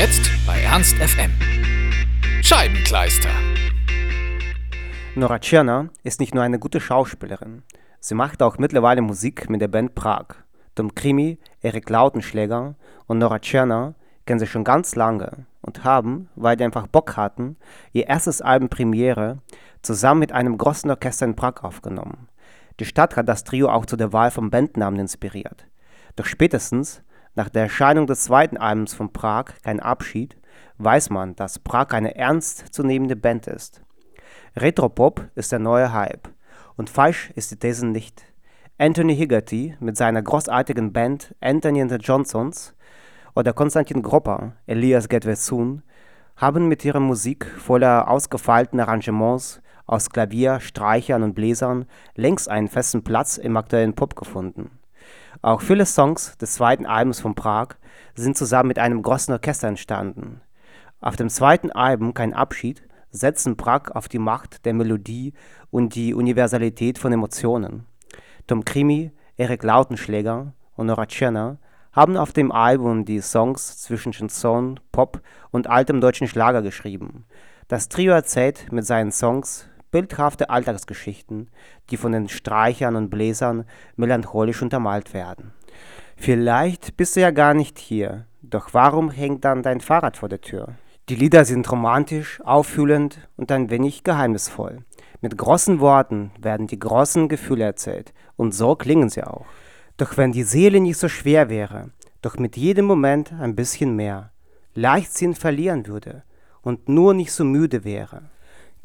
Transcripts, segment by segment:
Ernst FM. Scheibenkleister. Nora Tschirner ist nicht nur eine gute Schauspielerin, sie macht auch mittlerweile Musik mit der Band Prag. Tom Krimi, Erik Lautenschläger und Nora Tschirner kennen sie schon ganz lange und haben, weil die einfach Bock hatten, ihr erstes Album Premiere zusammen mit einem großen Orchester in Prag aufgenommen. Die Stadt hat das Trio auch zu der Wahl vom Bandnamen inspiriert. Doch spätestens nach der Erscheinung des zweiten Albums von Prag, Kein Abschied, weiß man, dass Prag eine ernstzunehmende Band ist. Retropop ist der neue Hype. Und falsch ist die These nicht. Anthony Higgerty mit seiner großartigen Band Anthony and the Johnsons oder Konstantin Gropper, Elias Get Well Soon, haben mit ihrer Musik voller ausgefeilten Arrangements aus Klavier, Streichern und Bläsern längst einen festen Platz im aktuellen Pop gefunden. Auch viele Songs des zweiten Albums von Prag sind zusammen mit einem großen Orchester entstanden. Auf dem zweiten Album Kein Abschied setzen Prag auf die Macht der Melodie und die Universalität von Emotionen. Tom Krimi, Erik Lautenschläger und Nora Tschirner haben auf dem Album die Songs zwischen Chanson, Pop und altem deutschen Schlager geschrieben. Das Trio erzählt mit seinen Songs bildhafte Alltagsgeschichten, die von den Streichern und Bläsern melancholisch untermalt werden. Vielleicht bist du ja gar nicht hier, doch warum hängt dann dein Fahrrad vor der Tür? Die Lieder sind romantisch, auffühlend und ein wenig geheimnisvoll. Mit großen Worten werden die großen Gefühle erzählt und so klingen sie auch. Doch wenn die Seele nicht so schwer wäre, doch mit jedem Moment ein bisschen mehr, Leichtsinn verlieren würde und nur nicht so müde wäre.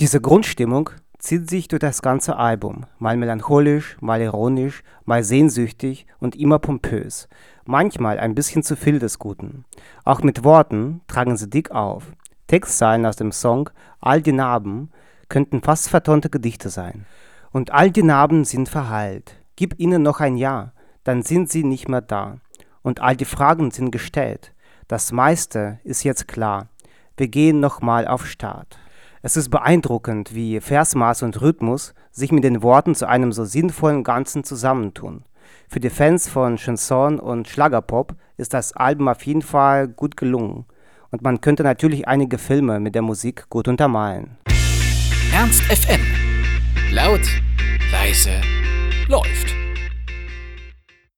Diese Grundstimmung zieht sich durch das ganze Album, mal melancholisch, mal ironisch, mal sehnsüchtig und immer pompös, manchmal ein bisschen zu viel des Guten. Auch mit Worten tragen sie dick auf. Textzeilen aus dem Song All die Narben könnten fast vertonte Gedichte sein. Und all die Narben sind verheilt. Gib ihnen noch ein Jahr, dann sind sie nicht mehr da. Und all die Fragen sind gestellt. Das meiste ist jetzt klar. Wir gehen nochmal auf Start. Es ist beeindruckend, wie Versmaß und Rhythmus sich mit den Worten zu einem so sinnvollen Ganzen zusammentun. Für die Fans von Chanson und Schlagerpop ist das Album auf jeden Fall gut gelungen. Und man könnte natürlich einige Filme mit der Musik gut untermalen. Ernst FM. Laut, leise, läuft.